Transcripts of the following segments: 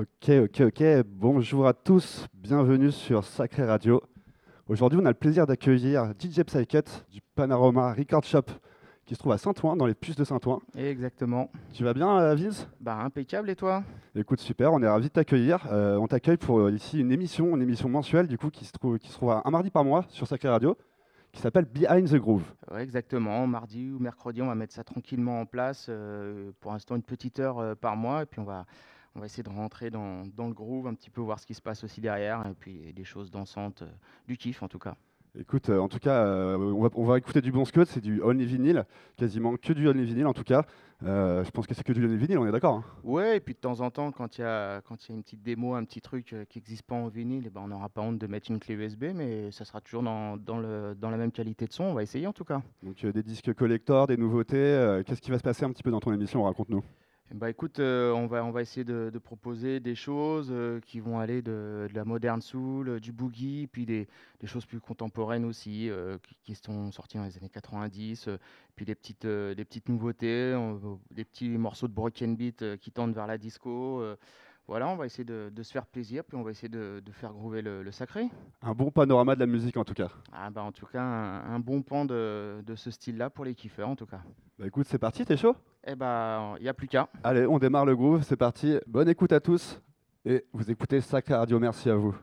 Ok, ok, ok. Bonjour à tous, bienvenue sur Sacré Radio. Aujourd'hui, on a le plaisir d'accueillir DJ Psycut du Panorama Record Shop qui se trouve à Saint-Ouen, dans les puces de Saint-Ouen. Exactement. Tu vas bien, euh, Vince Bah impeccable et toi? Écoute, super, on est ravis de t'accueillir. Euh, on t'accueille pour euh, ici une émission, une émission mensuelle du coup qui se trouve, qui se trouve un mardi par mois sur Sacré Radio, qui s'appelle Behind the Groove. Ouais, exactement. Mardi ou mercredi, on va mettre ça tranquillement en place. euh, pour l'instant, une petite heure par mois. Et puis, on va, on va essayer de rentrer dans, dans le groove, un petit peu voir ce qui se passe aussi derrière. Et puis, des choses dansantes, euh, du kiff en tout cas. Écoute, euh, en tout cas, euh, on, va, on va écouter du bon scud, c'est du only vinyle, quasiment que du only vinyle en tout cas. Euh, je pense que c'est que du only vinyle, on est d'accord hein Ouais, et puis de temps en temps, quand il y a, y une petite démo, un petit truc qui n'existe pas en vinyle, eh ben, on n'aura pas honte de mettre une clé USB, mais ça sera toujours dans, dans, le, dans la même qualité de son. On va essayer en tout cas. Donc des disques collector, des nouveautés. Qu'est-ce qui va se passer un petit peu dans ton émission Raconte-nous. Ben, écoute, euh, on, va, on va essayer de, proposer des choses euh, qui vont aller de, la moderne soul, euh, du boogie, puis des, choses plus contemporaines aussi, qui, sont sorties dans les années 90, euh, puis des petites, des petites nouveautés, des petits morceaux de broken beat qui tendent vers la disco. Voilà, on va essayer de, de se faire plaisir, puis on va essayer de, de faire groover le, le sacré. Un bon panorama de la musique en tout cas. Ah, bah, en tout cas, un, un bon pan de, de ce style-là pour les kiffeurs, en tout cas. Bah écoute, c'est parti, t'es chaud? Eh ben, il n'y a plus qu'à. Allez, on démarre le groove, c'est parti. Bonne écoute à tous. Et vous écoutez Sacré Radio, merci à vous.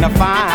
the fire.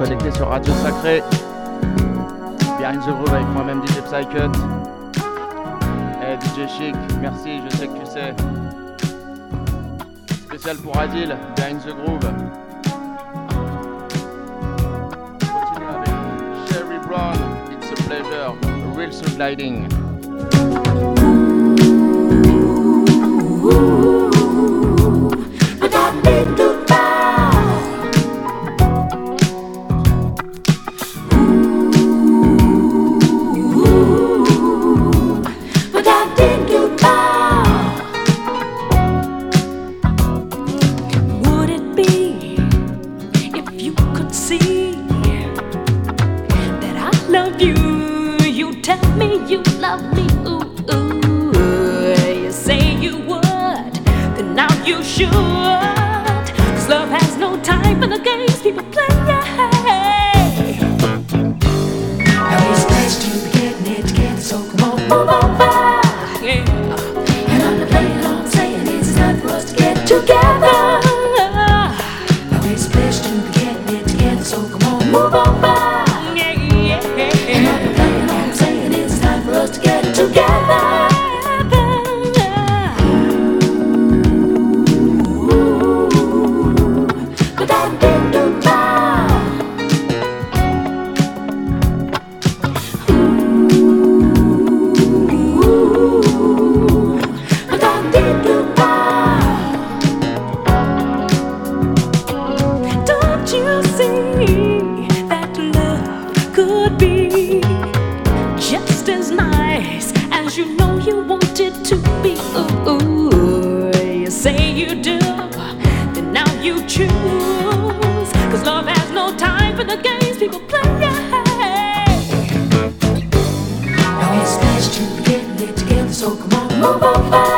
Connecté sur Radio Sacré. Behind the Groove avec moi-même DJ Psycut. Eh, hey DJ Chic, merci, je sais que tu sais. Spécial pour Adil, Behind the Groove. Continue avec Sherry Brown, It's a Pleasure, Real Soul Gliding. bum.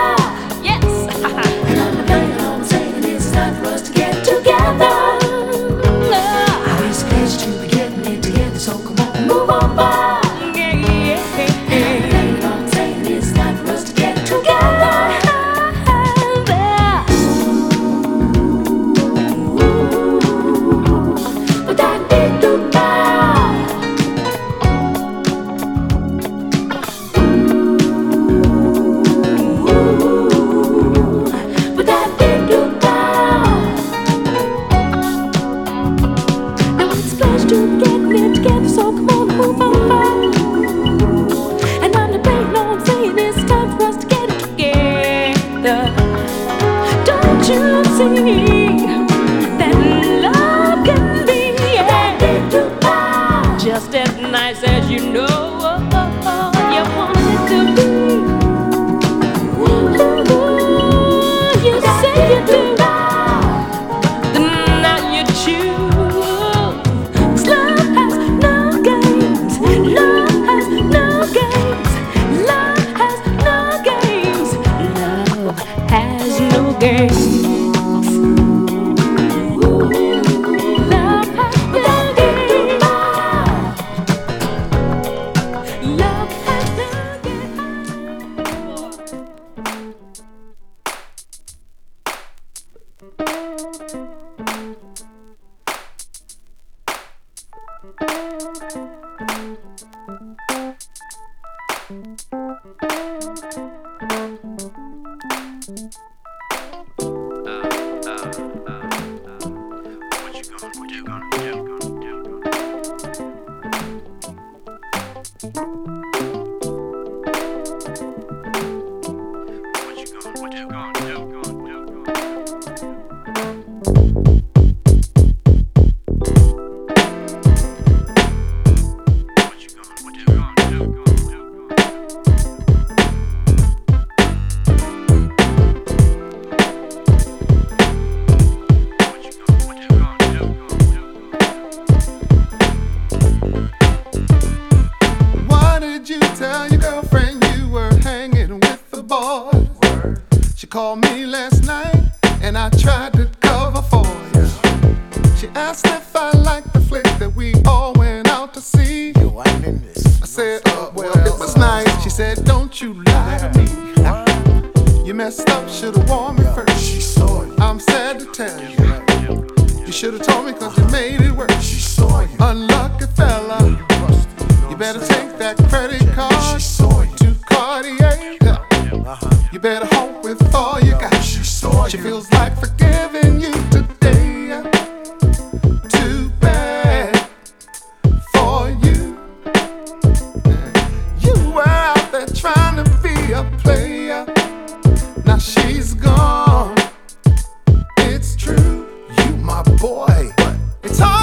Boy. It's hard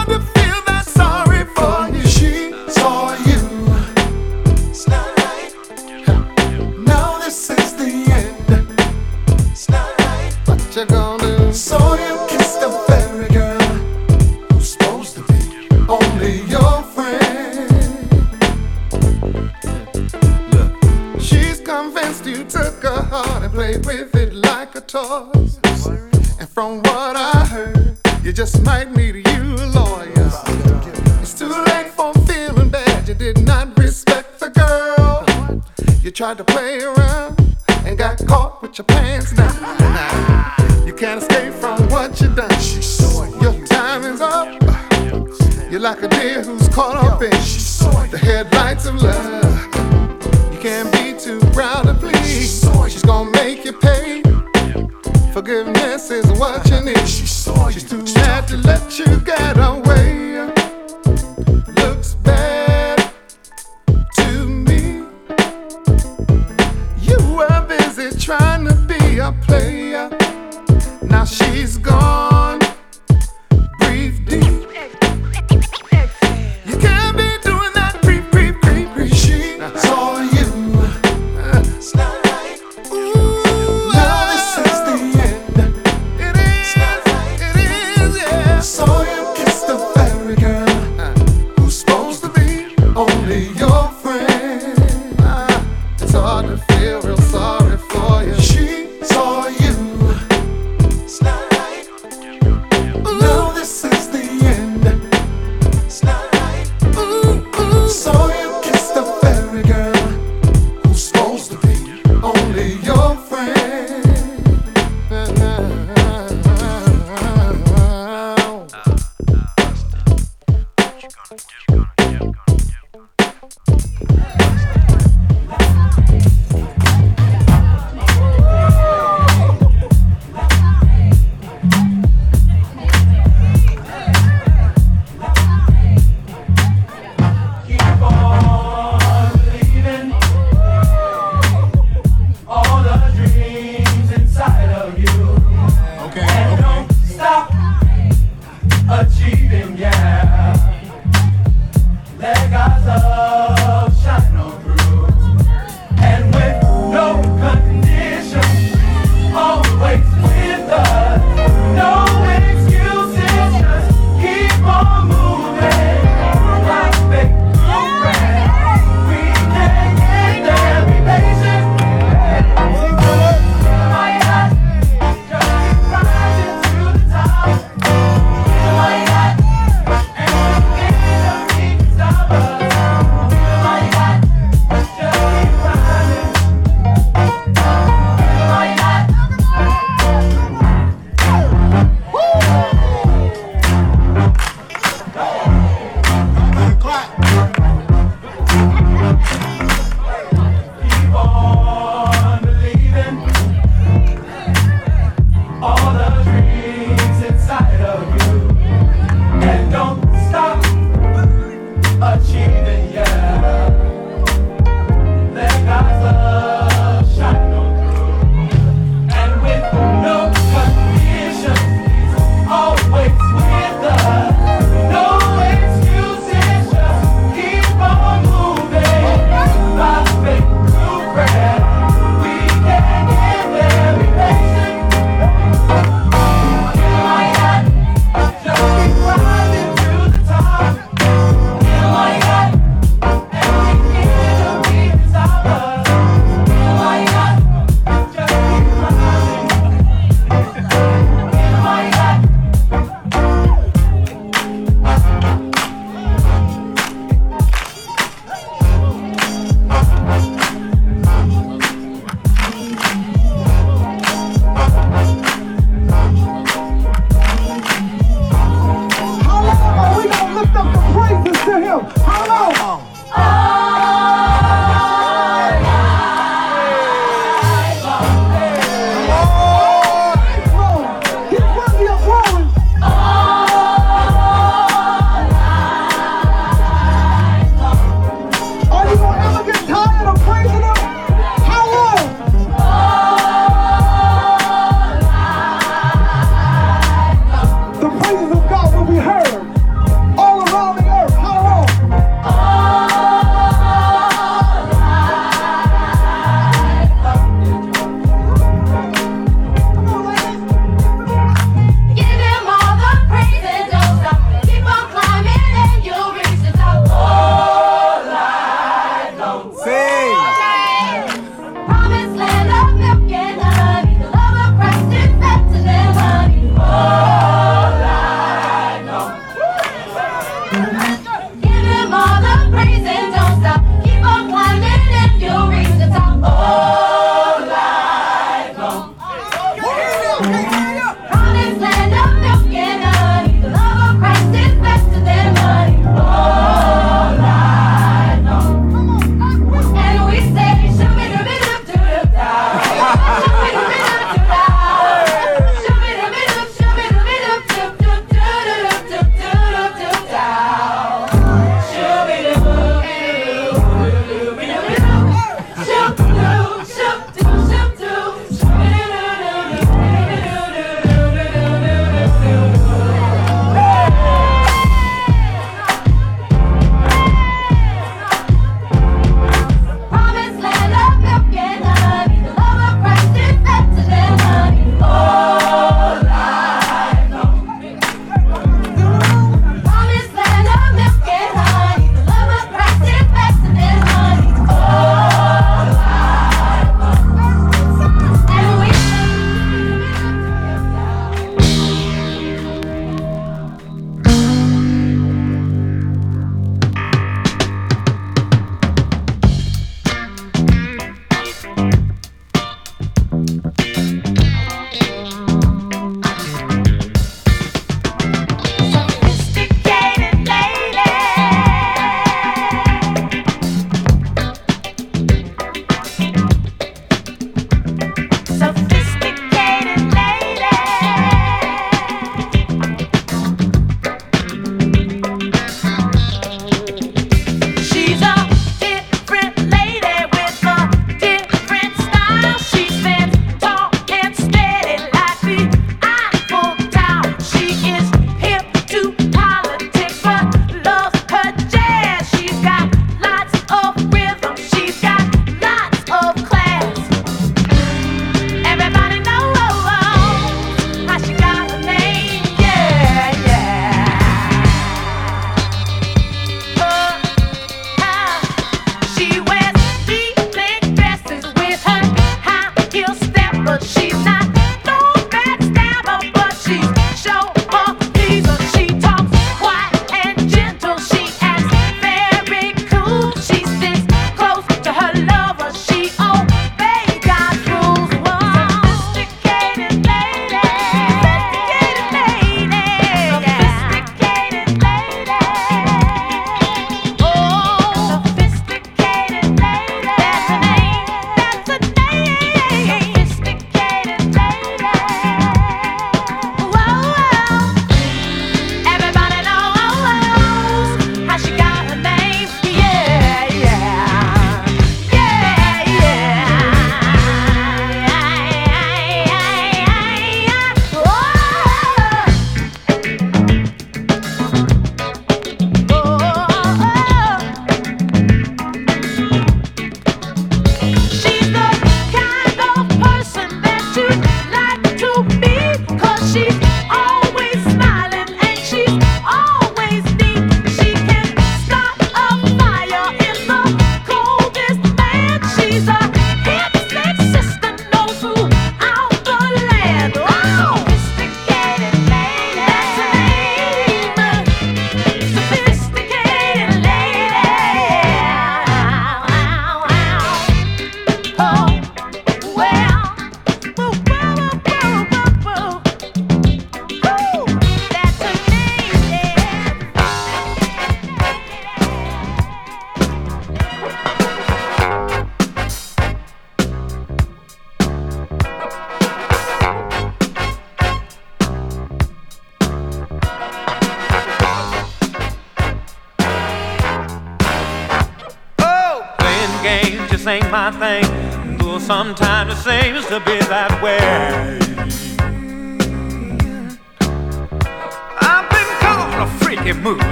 to be that way.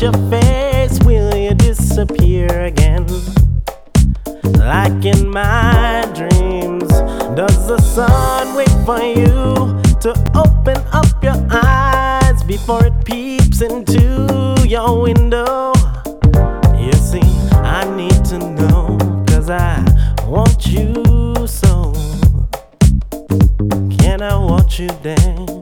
your face, will you disappear again? Like in my dreams, does the sun wait for you to open up your eyes before it peeps into your window? You see, I need to know, cause I want you so. Can I watch you dance?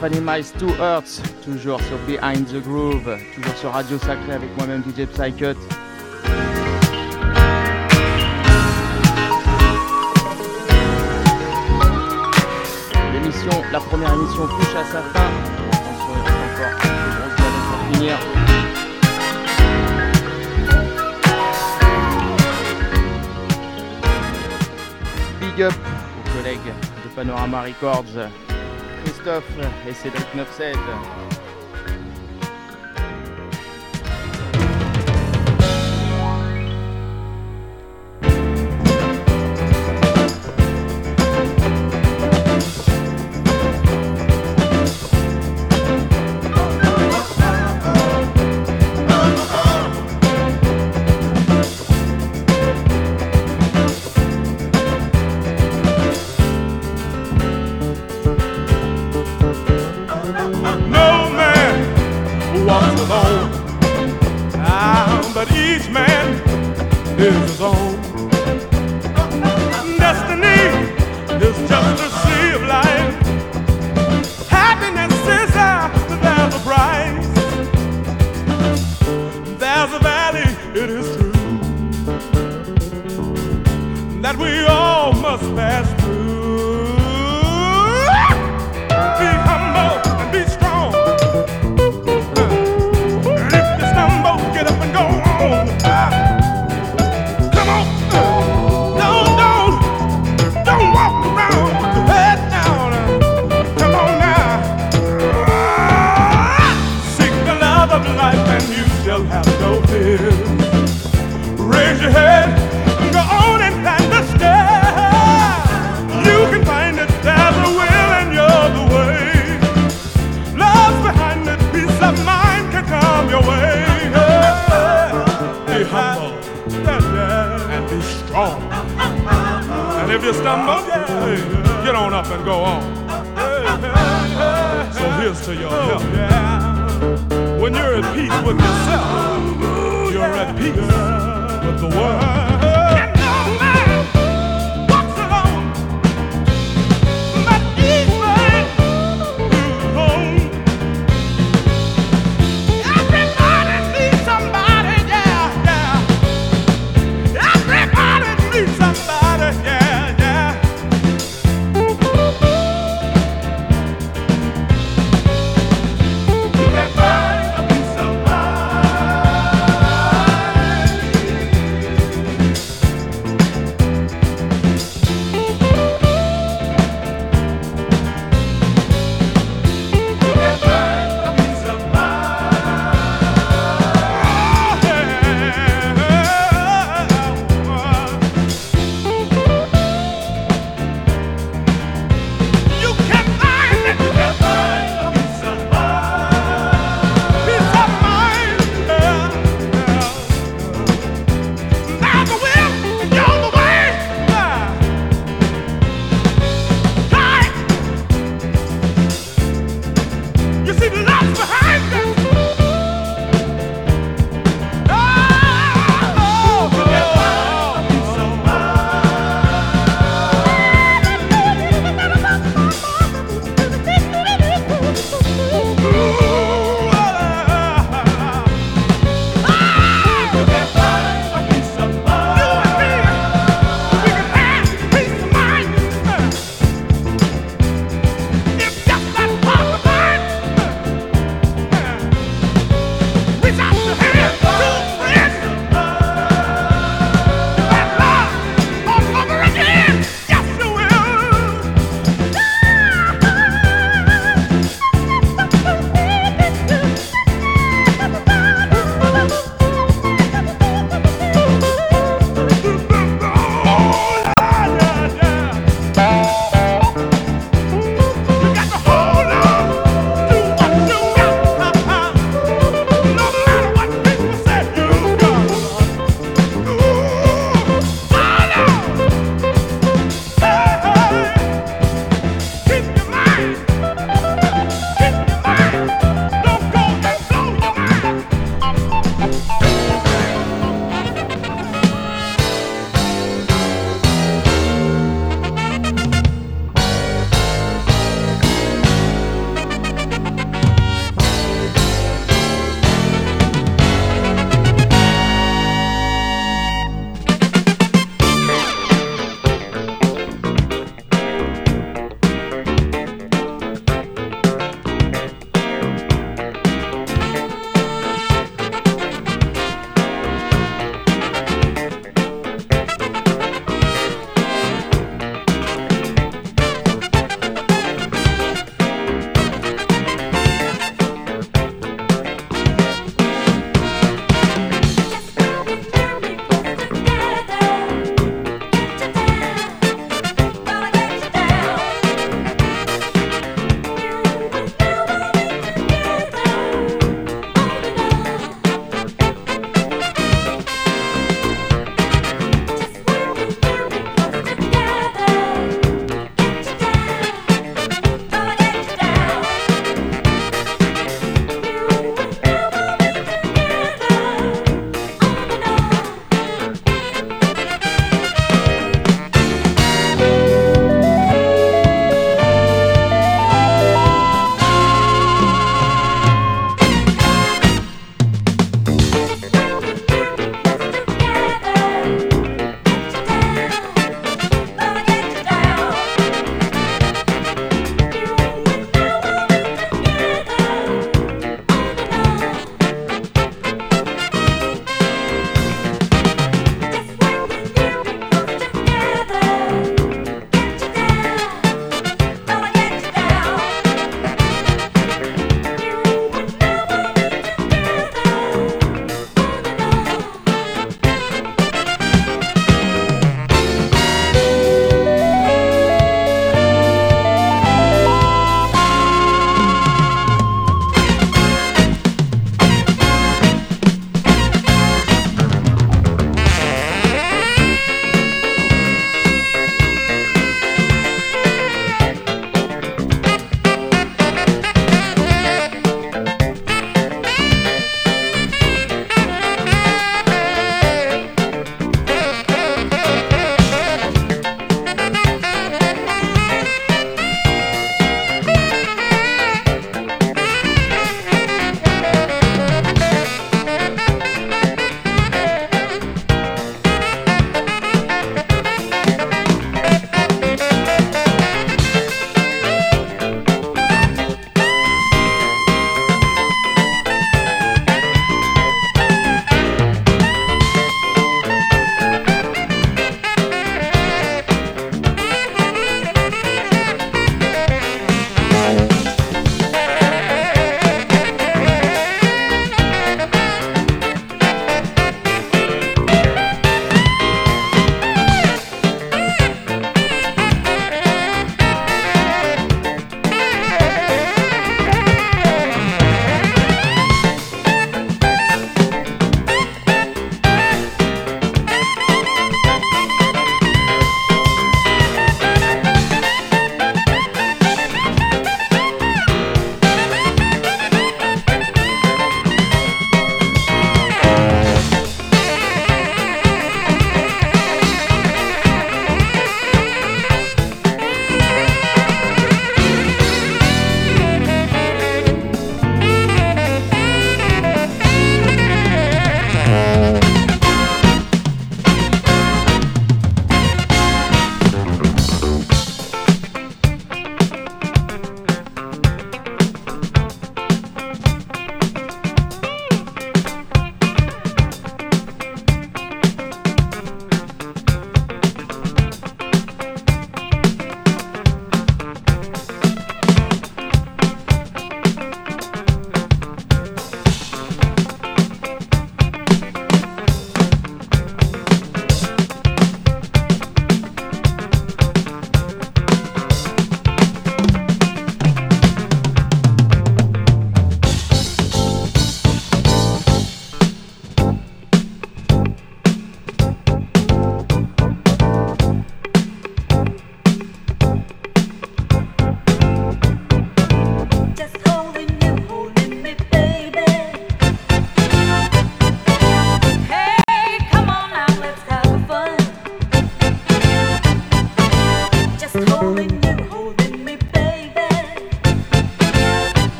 Stephanie Miles, Two Hertz, toujours sur Behind the Groove, toujours sur Radio Sacré avec moi-même DJ Psycut. L'émission, la première émission touche à sa fin. Attention, il reste encore pour finir. Big up aux collègues de Panorama Records Christophe et Cédric 97.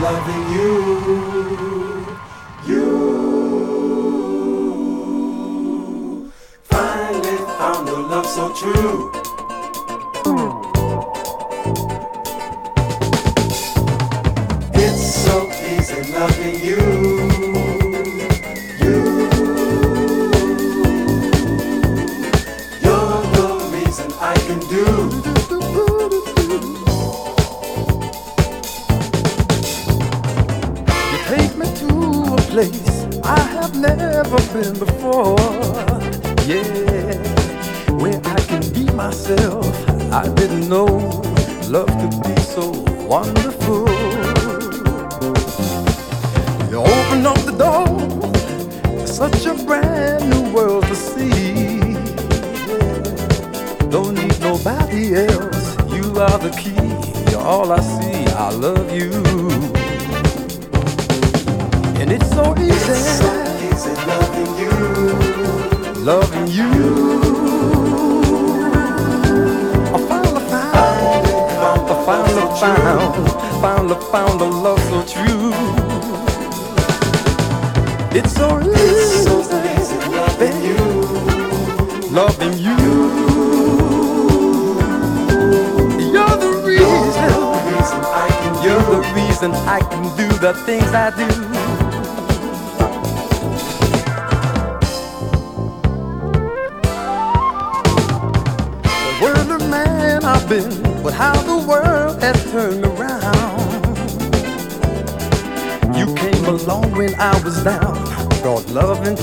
Loving you. You finally found a love so true.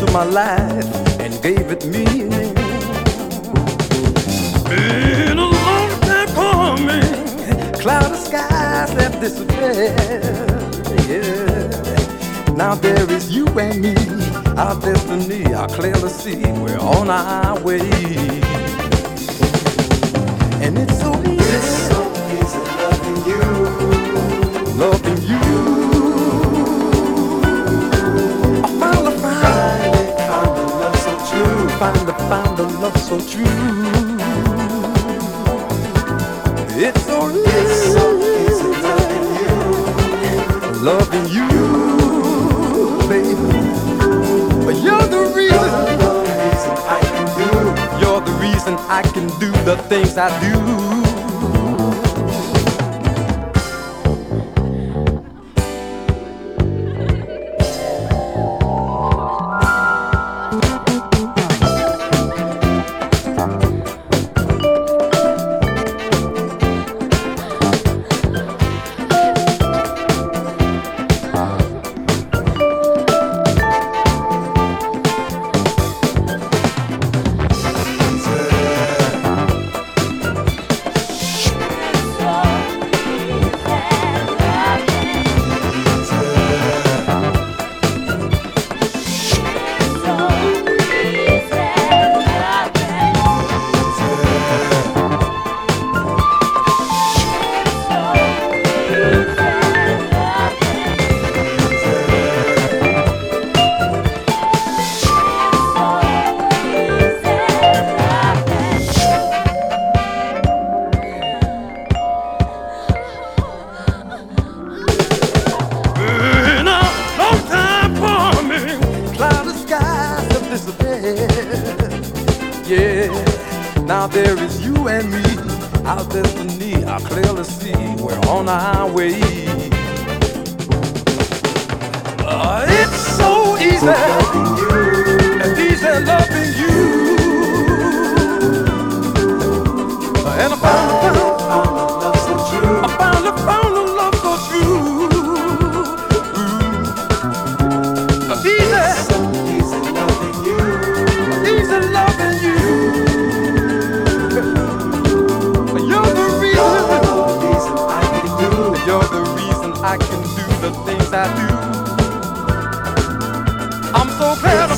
Love into my life and gave it meaning. Been a long time coming, cloudy skies have disappeared. Yeah. Now there is you and me, our destiny, I clearly see we're on our way. And it's so easy, so easy loving you. loving you. True. finally found a love so true. It's so easy, So easy loving you. loving you, baby. You're the reason, The reason I can do. you're the reason I can do the things I do. Now there is you and me. Our destiny, I clearly see we're on our way. Uh, it's so easy, and easy loving you. I'm so glad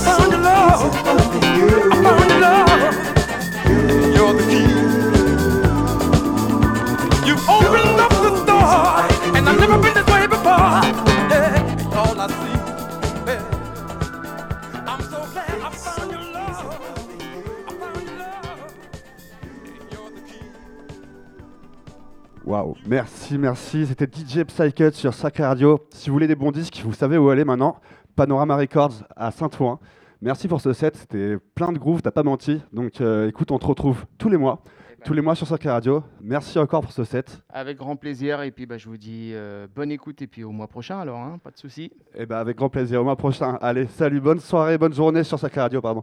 merci, merci. C'était DJ Psycut sur Sacré Radio. Si vous voulez des bons disques, vous savez où aller maintenant. Panorama Records à Saint-Ouen. Merci pour ce set, c'était plein de grooves, t'as pas menti. Donc euh, écoute, on te retrouve tous les mois, tous les mois sur Sacré Radio. Merci encore pour ce set. Avec grand plaisir. Et puis bah, je vous dis euh, bonne écoute et puis au mois prochain alors, hein, pas de souci. Et ben avec grand plaisir, au mois prochain. Allez, salut, bonne soirée, bonne journée sur Sacré Radio, pardon.